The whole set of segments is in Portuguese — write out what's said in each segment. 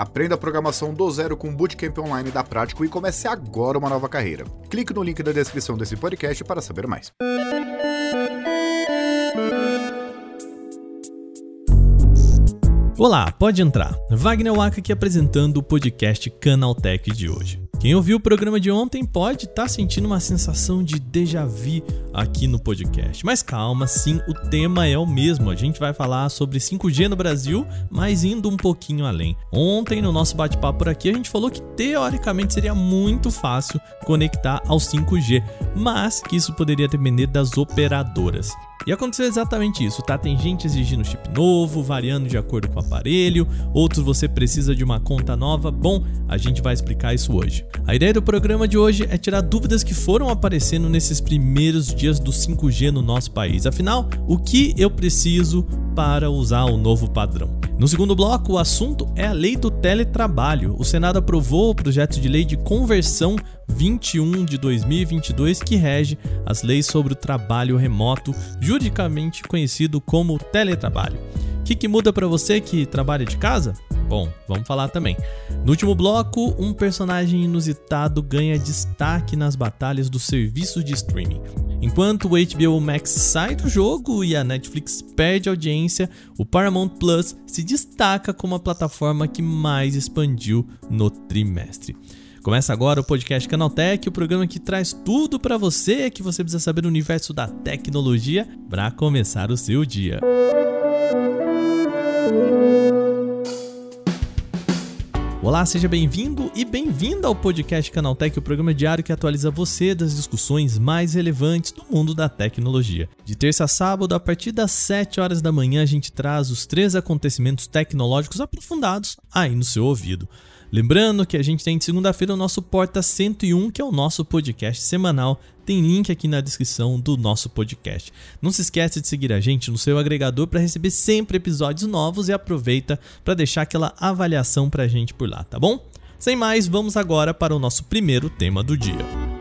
Aprenda a programação do zero com o Bootcamp Online da Prático e comece agora uma nova carreira. Clique no link da descrição desse podcast para saber mais. Olá, pode entrar. Wagner Waka aqui apresentando o podcast Canaltech de hoje. Quem ouviu o programa de ontem pode estar tá sentindo uma sensação de déjà vu aqui no podcast. Mas calma, sim, o tema é o mesmo. A gente vai falar sobre 5G no Brasil, mas indo um pouquinho além. Ontem, no nosso bate-papo por aqui, a gente falou que teoricamente seria muito fácil conectar ao 5G, mas que isso poderia depender das operadoras. E aconteceu exatamente isso, tá? Tem gente exigindo chip novo, variando de acordo com o aparelho, outros você precisa de uma conta nova. Bom, a gente vai explicar isso hoje. A ideia do programa de hoje é tirar dúvidas que foram aparecendo nesses primeiros dias do 5G no nosso país. Afinal, o que eu preciso para usar o novo padrão? No segundo bloco, o assunto é a lei do teletrabalho. O Senado aprovou o projeto de lei de conversão 21 de 2022 que rege as leis sobre o trabalho remoto, juridicamente conhecido como teletrabalho. O que, que muda para você que trabalha de casa? Bom, vamos falar também. No último bloco, um personagem inusitado ganha destaque nas batalhas dos serviços de streaming. Enquanto o HBO Max sai do jogo e a Netflix perde audiência, o Paramount Plus se destaca como a plataforma que mais expandiu no trimestre. Começa agora o podcast Canaltech, o programa que traz tudo para você que você precisa saber do universo da tecnologia para começar o seu dia. Olá, seja bem-vindo e bem-vinda ao podcast Canaltech, o programa diário que atualiza você das discussões mais relevantes do mundo da tecnologia. De terça a sábado, a partir das 7 horas da manhã, a gente traz os três acontecimentos tecnológicos aprofundados aí no seu ouvido. Lembrando que a gente tem de segunda-feira o nosso Porta 101, que é o nosso podcast semanal. Tem link aqui na descrição do nosso podcast. Não se esqueça de seguir a gente no seu agregador para receber sempre episódios novos e aproveita para deixar aquela avaliação para a gente por lá, tá bom? Sem mais, vamos agora para o nosso primeiro tema do dia.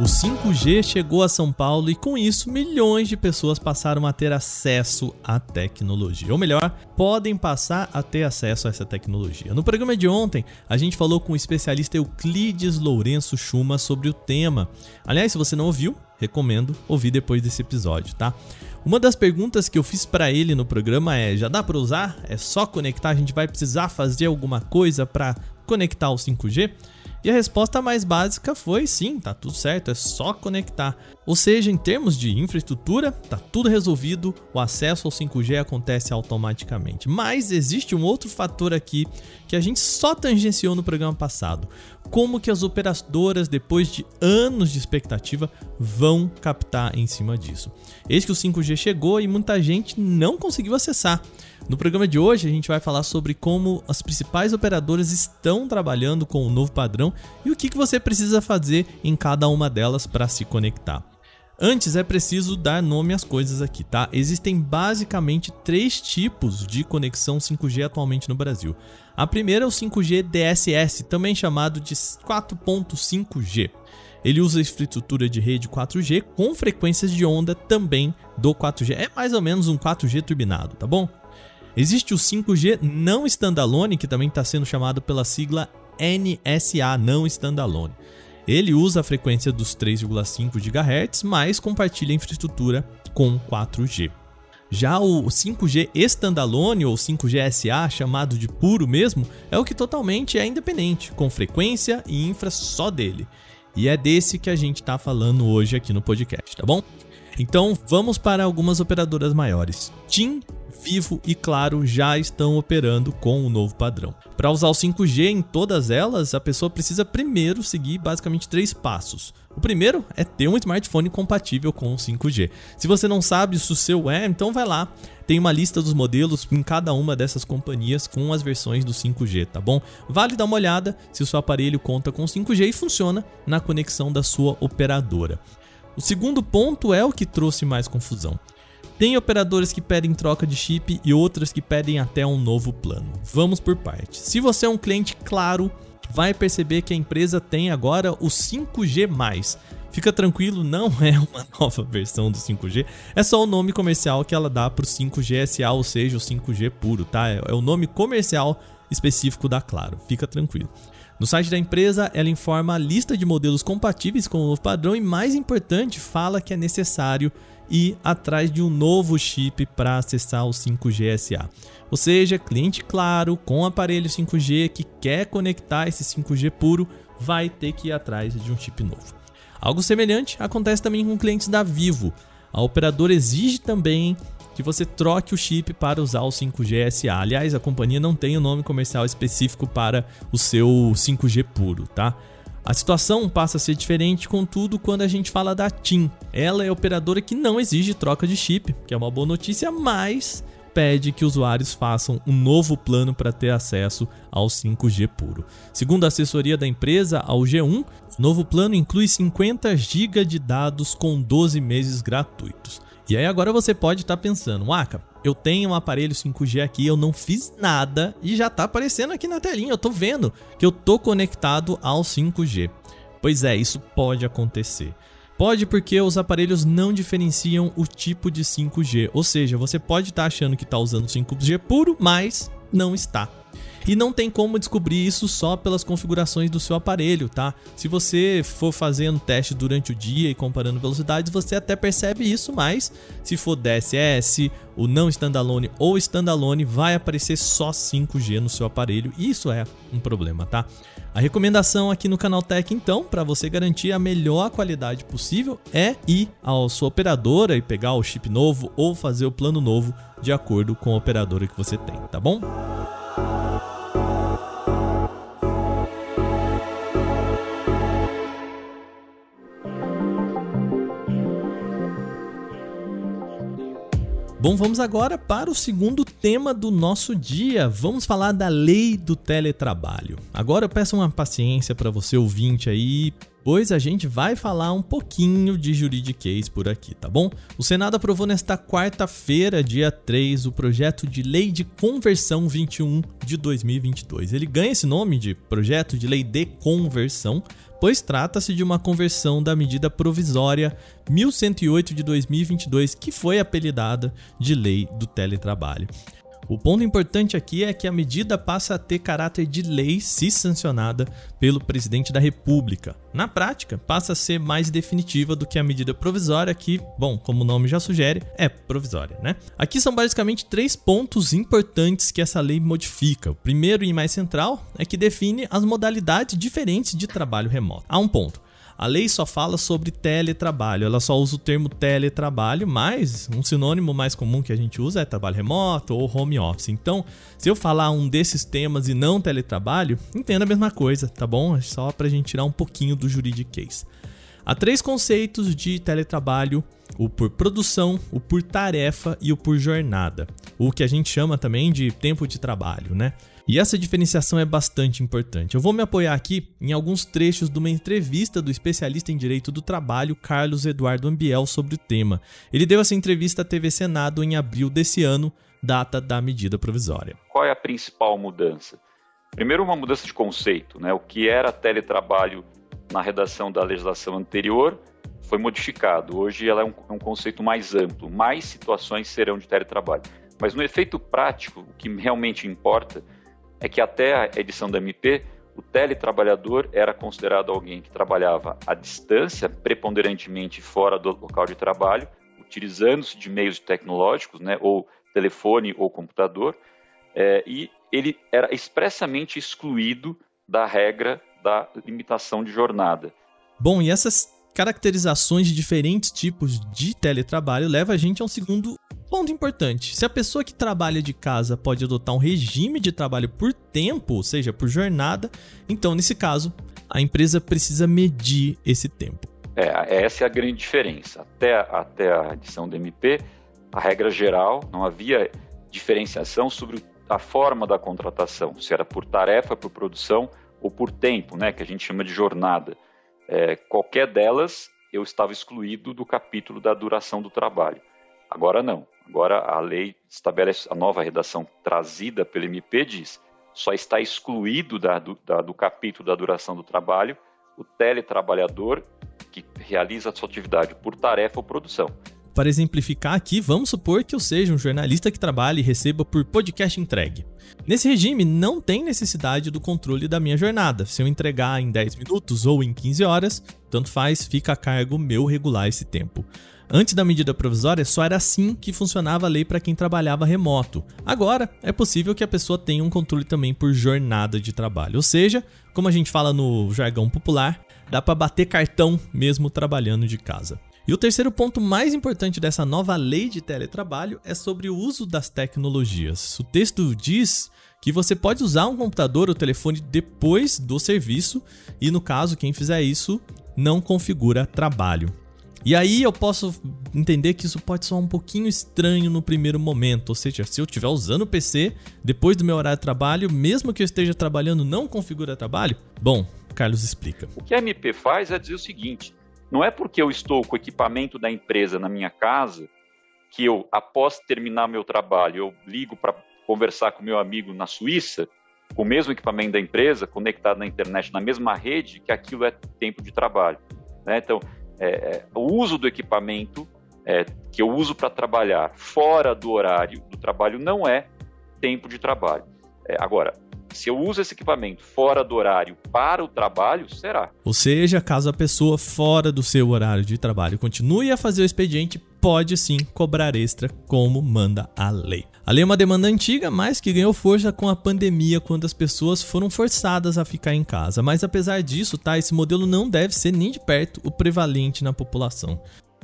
O 5G chegou a São Paulo e com isso milhões de pessoas passaram a ter acesso à tecnologia. Ou melhor, podem passar a ter acesso a essa tecnologia. No programa de ontem, a gente falou com o especialista Euclides Lourenço Chuma sobre o tema. Aliás, se você não ouviu, recomendo ouvir depois desse episódio, tá? Uma das perguntas que eu fiz para ele no programa é: já dá para usar? É só conectar? A gente vai precisar fazer alguma coisa para conectar o 5G? E a resposta mais básica foi sim, tá tudo certo, é só conectar. Ou seja, em termos de infraestrutura, tá tudo resolvido, o acesso ao 5G acontece automaticamente. Mas existe um outro fator aqui que a gente só tangenciou no programa passado. Como que as operadoras, depois de anos de expectativa, vão captar em cima disso. Eis que o 5G chegou e muita gente não conseguiu acessar. No programa de hoje a gente vai falar sobre como as principais operadoras estão trabalhando com o novo padrão e o que, você precisa fazer em cada uma delas para se conectar. Antes é preciso dar nome às coisas aqui, tá? Existem basicamente três tipos de conexão 5G atualmente no Brasil. A primeira é o 5G DSS, também chamado de 4.5G. Ele usa infraestrutura de rede 4G com frequências de onda também do 4G. É mais ou menos um 4G turbinado, tá bom? Existe o 5G não standalone, que também está sendo chamado pela sigla NSA, não standalone. Ele usa a frequência dos 3,5 GHz, mas compartilha a infraestrutura com 4G. Já o 5G standalone ou 5G SA, chamado de puro mesmo, é o que totalmente é independente, com frequência e infra só dele. E é desse que a gente está falando hoje aqui no podcast, tá bom? Então vamos para algumas operadoras maiores. TIM Vivo e Claro já estão operando com o novo padrão. Para usar o 5G em todas elas, a pessoa precisa primeiro seguir basicamente três passos. O primeiro é ter um smartphone compatível com o 5G. Se você não sabe se o seu é, então vai lá. Tem uma lista dos modelos em cada uma dessas companhias com as versões do 5G, tá bom? Vale dar uma olhada se o seu aparelho conta com 5G e funciona na conexão da sua operadora. O segundo ponto é o que trouxe mais confusão Tem operadoras que pedem troca de chip e outras que pedem até um novo plano. Vamos por partes. Se você é um cliente claro, vai perceber que a empresa tem agora o 5G+. Fica tranquilo, não é uma nova versão do 5G, é só o nome comercial que ela dá para o 5G SA, ou seja, o 5G puro, tá? É o nome comercial específico da Claro. Fica tranquilo. No site da empresa, ela informa a lista de modelos compatíveis com o novo padrão e, mais importante, fala que é necessário ir atrás de um novo chip para acessar o 5G SA. Ou seja, cliente claro com aparelho 5G que quer conectar esse 5G puro vai ter que ir atrás de um chip novo. Algo semelhante acontece também com clientes da Vivo. A operadora exige também que você troque o chip para usar o 5G SA. Aliás, a companhia não tem o um nome comercial específico para o seu 5G puro, tá? A situação passa a ser diferente, contudo, quando a gente fala da TIM. Ela é operadora que não exige troca de chip, que é uma boa notícia, mas pede que usuários façam um novo plano para ter acesso ao 5G puro. Segundo a assessoria da empresa, ao G1, o novo plano inclui 50 GB de dados com 12 meses gratuitos. E aí agora você pode estar tá pensando, Waka, eu tenho um aparelho 5G aqui, eu não fiz nada e já está aparecendo aqui na telinha, eu estou vendo que eu estou conectado ao 5G. Pois é, isso pode acontecer. Pode porque os aparelhos não diferenciam o tipo de 5G, ou seja, você pode estar tá achando que está usando 5G puro, mas não está. E não tem como descobrir isso só pelas configurações do seu aparelho, tá? Se você for fazendo teste durante o dia e comparando velocidades, você até percebe isso, mas se for DSS, o não standalone ou standalone, vai aparecer só 5G no seu aparelho, e isso é um problema, tá? A recomendação aqui no Canal Tech, então, para você garantir a melhor qualidade possível, é ir à sua operadora e pegar o chip novo ou fazer o plano novo de acordo com a operadora que você tem, tá bom? Bom, vamos agora para o segundo tema do nosso dia. Vamos falar da lei do teletrabalho. Agora eu peço uma paciência para você ouvinte aí, pois a gente vai falar um pouquinho de juridiquês por aqui, tá bom? O Senado aprovou nesta quarta-feira, dia 3, o projeto de Lei de Conversão 21 de 2022. Ele ganha esse nome de Projeto de Lei de Conversão pois trata-se de uma conversão da medida provisória 1108 de 2022, que foi apelidada de Lei do Teletrabalho. O ponto importante aqui é que a medida passa a ter caráter de lei se sancionada pelo presidente da República. Na prática, passa a ser mais definitiva do que a medida provisória, que, bom, como o nome já sugere, é provisória, né? Aqui são basicamente três pontos importantes que essa lei modifica. O primeiro e mais central é que define as modalidades diferentes de trabalho remoto. Há um ponto. A lei só fala sobre teletrabalho, ela só usa o termo teletrabalho, mas um sinônimo mais comum que a gente usa é trabalho remoto ou home office. Então, se eu falar um desses temas e não teletrabalho, entenda a mesma coisa, tá bom? É só pra gente tirar um pouquinho do juridiquês. Há três conceitos de teletrabalho: o por produção, o por tarefa e o por jornada. O que a gente chama também de tempo de trabalho, né? E essa diferenciação é bastante importante. Eu vou me apoiar aqui em alguns trechos de uma entrevista do especialista em direito do trabalho Carlos Eduardo Ambiel sobre o tema. Ele deu essa entrevista à TV Senado em abril desse ano, data da medida provisória. Qual é a principal mudança? Primeiro, uma mudança de conceito. Né? O que era teletrabalho na redação da legislação anterior foi modificado. Hoje ela é um, é um conceito mais amplo. Mais situações serão de teletrabalho. Mas no efeito prático, o que realmente importa é que até a edição da MP, o teletrabalhador era considerado alguém que trabalhava à distância, preponderantemente fora do local de trabalho, utilizando-se de meios tecnológicos, né, ou telefone ou computador, é, e ele era expressamente excluído da regra da limitação de jornada. Bom, e essas caracterizações de diferentes tipos de teletrabalho leva a gente a um segundo Ponto importante: se a pessoa que trabalha de casa pode adotar um regime de trabalho por tempo, ou seja, por jornada, então nesse caso a empresa precisa medir esse tempo. É, essa é a grande diferença. Até, até a edição do MP, a regra geral, não havia diferenciação sobre a forma da contratação, se era por tarefa, por produção ou por tempo, né, que a gente chama de jornada. É, qualquer delas, eu estava excluído do capítulo da duração do trabalho. Agora não. Agora a lei estabelece a nova redação trazida pelo MP diz só está excluído da, do, da, do capítulo da duração do trabalho o teletrabalhador que realiza a sua atividade por tarefa ou produção. Para exemplificar aqui, vamos supor que eu seja um jornalista que trabalhe e receba por podcast entregue. Nesse regime, não tem necessidade do controle da minha jornada. Se eu entregar em 10 minutos ou em 15 horas, tanto faz, fica a cargo meu regular esse tempo. Antes da medida provisória, só era assim que funcionava a lei para quem trabalhava remoto. Agora, é possível que a pessoa tenha um controle também por jornada de trabalho. Ou seja, como a gente fala no jargão popular, dá para bater cartão mesmo trabalhando de casa. E o terceiro ponto mais importante dessa nova lei de teletrabalho é sobre o uso das tecnologias. O texto diz que você pode usar um computador ou telefone depois do serviço e, no caso, quem fizer isso não configura trabalho. E aí eu posso entender que isso pode soar um pouquinho estranho no primeiro momento, ou seja, se eu estiver usando o PC depois do meu horário de trabalho, mesmo que eu esteja trabalhando, não configura trabalho? Bom, Carlos explica. O que a MP faz é dizer o seguinte: não é porque eu estou com o equipamento da empresa na minha casa que eu, após terminar meu trabalho, eu ligo para conversar com meu amigo na Suíça, com o mesmo equipamento da empresa, conectado na internet na mesma rede, que aquilo é tempo de trabalho. Né? Então, é, é, o uso do equipamento é, que eu uso para trabalhar fora do horário do trabalho não é tempo de trabalho. É, agora, se eu uso esse equipamento fora do horário para o trabalho, será. Ou seja, caso a pessoa fora do seu horário de trabalho continue a fazer o expediente, pode sim cobrar extra, como manda a lei. A lei é uma demanda antiga, mas que ganhou força com a pandemia, quando as pessoas foram forçadas a ficar em casa. Mas apesar disso, tá, esse modelo não deve ser nem de perto o prevalente na população.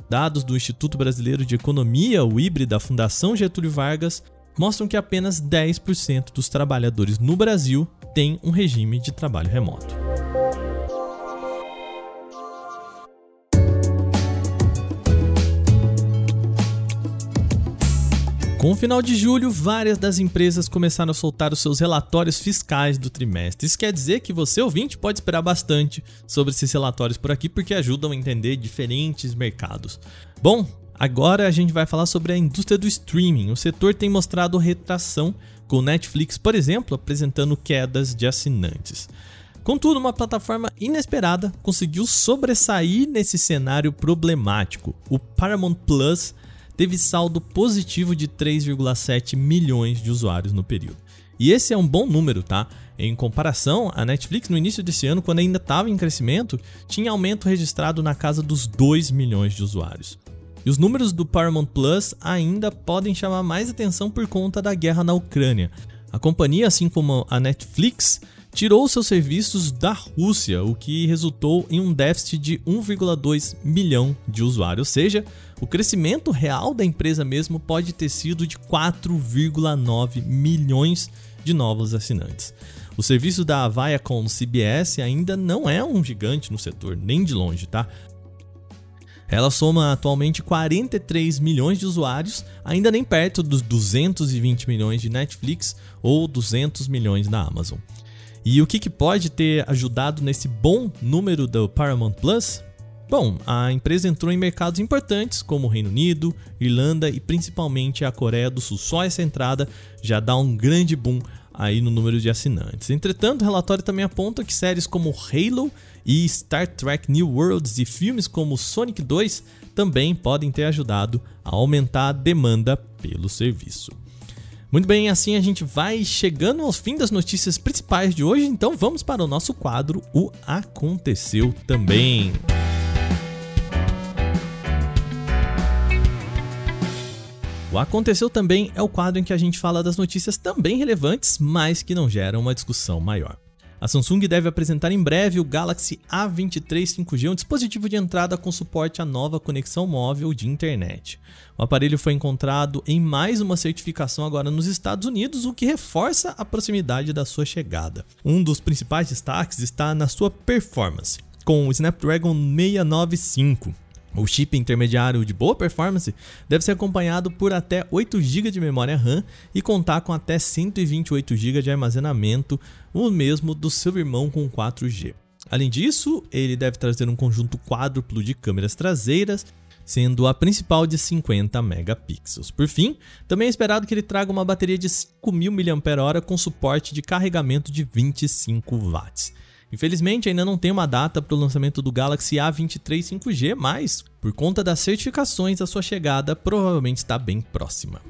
Dados do Instituto Brasileiro de Economia, o IBRE da Fundação Getúlio Vargas, mostram que apenas 10% dos trabalhadores no Brasil têm um regime de trabalho remoto. Com o final de julho, várias das empresas começaram a soltar os seus relatórios fiscais do trimestre. Isso quer dizer que você, ouvinte, pode esperar bastante sobre esses relatórios por aqui, porque ajudam a entender diferentes mercados. Bom, Agora a gente vai falar sobre a indústria do streaming. O setor tem mostrado retração, com Netflix, por exemplo, apresentando quedas de assinantes. Contudo, uma plataforma inesperada conseguiu sobressair nesse cenário problemático. O Paramount Plus teve saldo positivo de 3,7 milhões de usuários no período. E esse é um bom número, tá? Em comparação, a Netflix no início desse ano, quando ainda estava em crescimento, tinha aumento registrado na casa dos 2 milhões de usuários. E os números do Paramount Plus ainda podem chamar mais atenção por conta da guerra na Ucrânia. A companhia, assim como a Netflix, tirou seus serviços da Rússia, o que resultou em um déficit de 1,2 milhão de usuários. Ou seja, o crescimento real da empresa mesmo pode ter sido de 4,9 milhões de novos assinantes. O serviço da Viacom CBS ainda não é um gigante no setor, nem de longe, tá? Ela soma atualmente 43 milhões de usuários, ainda nem perto dos 220 milhões de Netflix ou 200 milhões da Amazon. E o que, que pode ter ajudado nesse bom número do Paramount Plus? Bom, a empresa entrou em mercados importantes como o Reino Unido, Irlanda e principalmente a Coreia do Sul. Só essa entrada já dá um grande boom aí no número de assinantes. Entretanto, o relatório também aponta que séries como Halo e Star Trek New Worlds e filmes como Sonic 2 também podem ter ajudado a aumentar a demanda pelo serviço. Muito bem, assim a gente vai chegando ao fim das notícias principais de hoje, então vamos para o nosso quadro O Aconteceu Também. O Aconteceu Também é o quadro em que a gente fala das notícias também relevantes, mas que não geram uma discussão maior. A Samsung deve apresentar em breve o Galaxy A23 5G, um dispositivo de entrada com suporte à nova conexão móvel de internet. O aparelho foi encontrado em mais uma certificação agora nos Estados Unidos, o que reforça a proximidade da sua chegada. Um dos principais destaques está na sua performance, com o Snapdragon 695. O chip intermediário de boa performance deve ser acompanhado por até 8 GB de memória RAM e contar com até 128 GB de armazenamento, o mesmo do seu irmão com 4G. Além disso, ele deve trazer um conjunto quádruplo de câmeras traseiras, sendo a principal de 50 megapixels. Por fim, também é esperado que ele traga uma bateria de 5.000 mAh com suporte de carregamento de 25 watts. Infelizmente, ainda não tem uma data para o lançamento do Galaxy A23 5G, mas, por conta das certificações, a sua chegada provavelmente está bem próxima.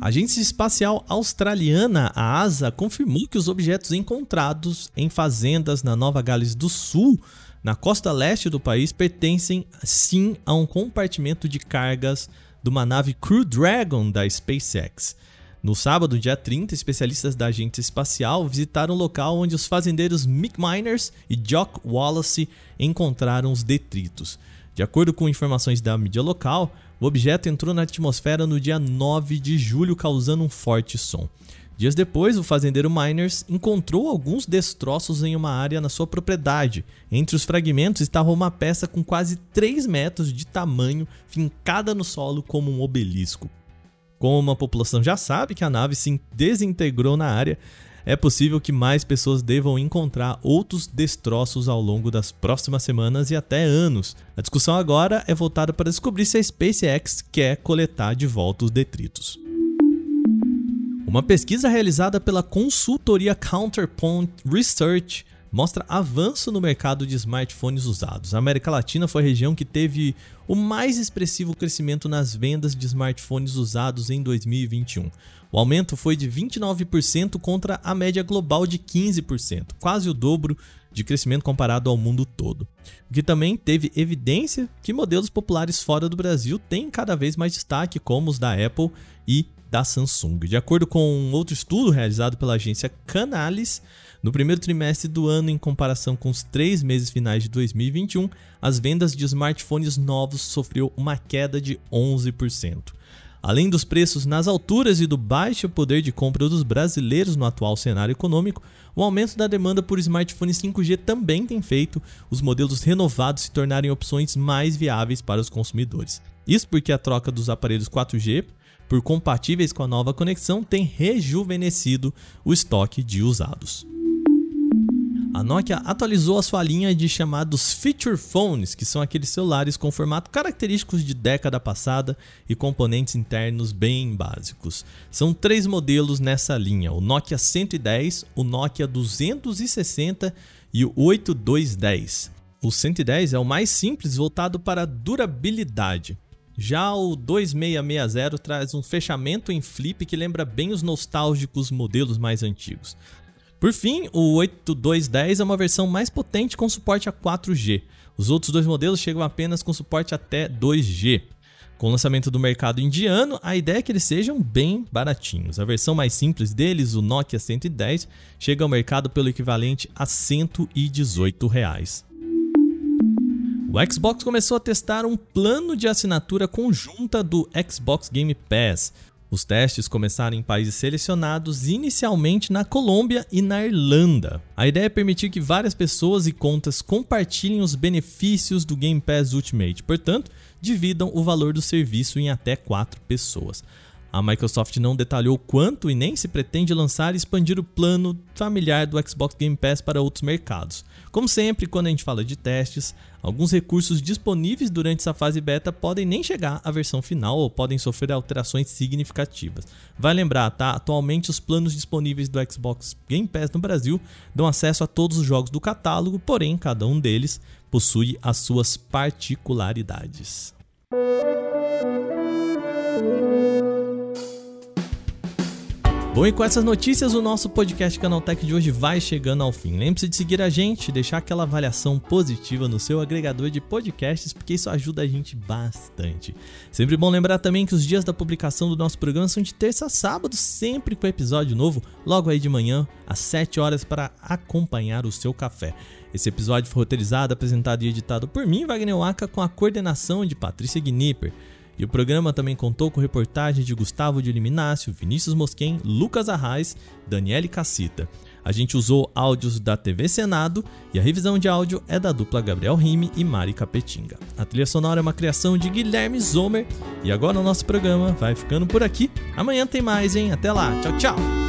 A agência espacial australiana, a ASA, confirmou que os objetos encontrados em fazendas na Nova Gales do Sul, na costa leste do país, pertencem sim a um compartimento de cargas de uma nave Crew Dragon da SpaceX. No sábado, dia 30, especialistas da agência espacial visitaram o local onde os fazendeiros Mick Miners e Jock Wallace encontraram os detritos. De acordo com informações da mídia local, o objeto entrou na atmosfera no dia 9 de julho, causando um forte som. Dias depois, o fazendeiro Miners encontrou alguns destroços em uma área na sua propriedade. Entre os fragmentos estava uma peça com quase 3 metros de tamanho, fincada no solo como um obelisco. Como a população já sabe que a nave se desintegrou na área, é possível que mais pessoas devam encontrar outros destroços ao longo das próximas semanas e até anos. A discussão agora é voltada para descobrir se a SpaceX quer coletar de volta os detritos. Uma pesquisa realizada pela consultoria Counterpoint Research mostra avanço no mercado de smartphones usados. A América Latina foi a região que teve o mais expressivo crescimento nas vendas de smartphones usados em 2021. O aumento foi de 29% contra a média global de 15%, quase o dobro de crescimento comparado ao mundo todo. O que também teve evidência que modelos populares fora do Brasil têm cada vez mais destaque, como os da Apple e da Samsung. De acordo com outro estudo realizado pela agência Canalys, no primeiro trimestre do ano, em comparação com os três meses finais de 2021, as vendas de smartphones novos sofreu uma queda de 11%. Além dos preços nas alturas e do baixo poder de compra dos brasileiros no atual cenário econômico, o aumento da demanda por smartphones 5G também tem feito os modelos renovados se tornarem opções mais viáveis para os consumidores. Isso porque a troca dos aparelhos 4G por compatíveis com a nova conexão tem rejuvenescido o estoque de usados. A Nokia atualizou a sua linha de chamados Feature Phones, que são aqueles celulares com formato característicos de década passada e componentes internos bem básicos. São três modelos nessa linha: o Nokia 110, o Nokia 260 e o 8210. O 110 é o mais simples, voltado para durabilidade. Já o 2660 traz um fechamento em flip que lembra bem os nostálgicos modelos mais antigos. Por fim, o 8210 é uma versão mais potente com suporte a 4G. Os outros dois modelos chegam apenas com suporte até 2G. Com o lançamento do mercado indiano, a ideia é que eles sejam bem baratinhos. A versão mais simples deles, o Nokia 110, chega ao mercado pelo equivalente a 118 reais. O Xbox começou a testar um plano de assinatura conjunta do Xbox Game Pass. Os testes começaram em países selecionados, inicialmente na Colômbia e na Irlanda. A ideia é permitir que várias pessoas e contas compartilhem os benefícios do Game Pass Ultimate, portanto, dividam o valor do serviço em até quatro pessoas. A Microsoft não detalhou quanto e nem se pretende lançar e expandir o plano familiar do Xbox Game Pass para outros mercados. Como sempre, quando a gente fala de testes, alguns recursos disponíveis durante essa fase beta podem nem chegar à versão final ou podem sofrer alterações significativas. Vai lembrar, tá? Atualmente os planos disponíveis do Xbox Game Pass no Brasil dão acesso a todos os jogos do catálogo, porém cada um deles possui as suas particularidades. Bom, e com essas notícias, o nosso podcast Canaltech de hoje vai chegando ao fim. Lembre-se de seguir a gente, deixar aquela avaliação positiva no seu agregador de podcasts, porque isso ajuda a gente bastante. Sempre bom lembrar também que os dias da publicação do nosso programa são de terça a sábado, sempre com episódio novo, logo aí de manhã, às 7 horas, para acompanhar o seu café. Esse episódio foi roteirizado, apresentado e editado por mim, Wagner Waka, com a coordenação de Patrícia Gnipper. E o programa também contou com reportagens de Gustavo de Liminácio, Vinícius Mosquen, Lucas Arraes, Daniele Cassita. A gente usou áudios da TV Senado e a revisão de áudio é da dupla Gabriel Rime e Mari Capetinga. A trilha sonora é uma criação de Guilherme Zomer. E agora o nosso programa vai ficando por aqui. Amanhã tem mais, hein? Até lá. Tchau, tchau.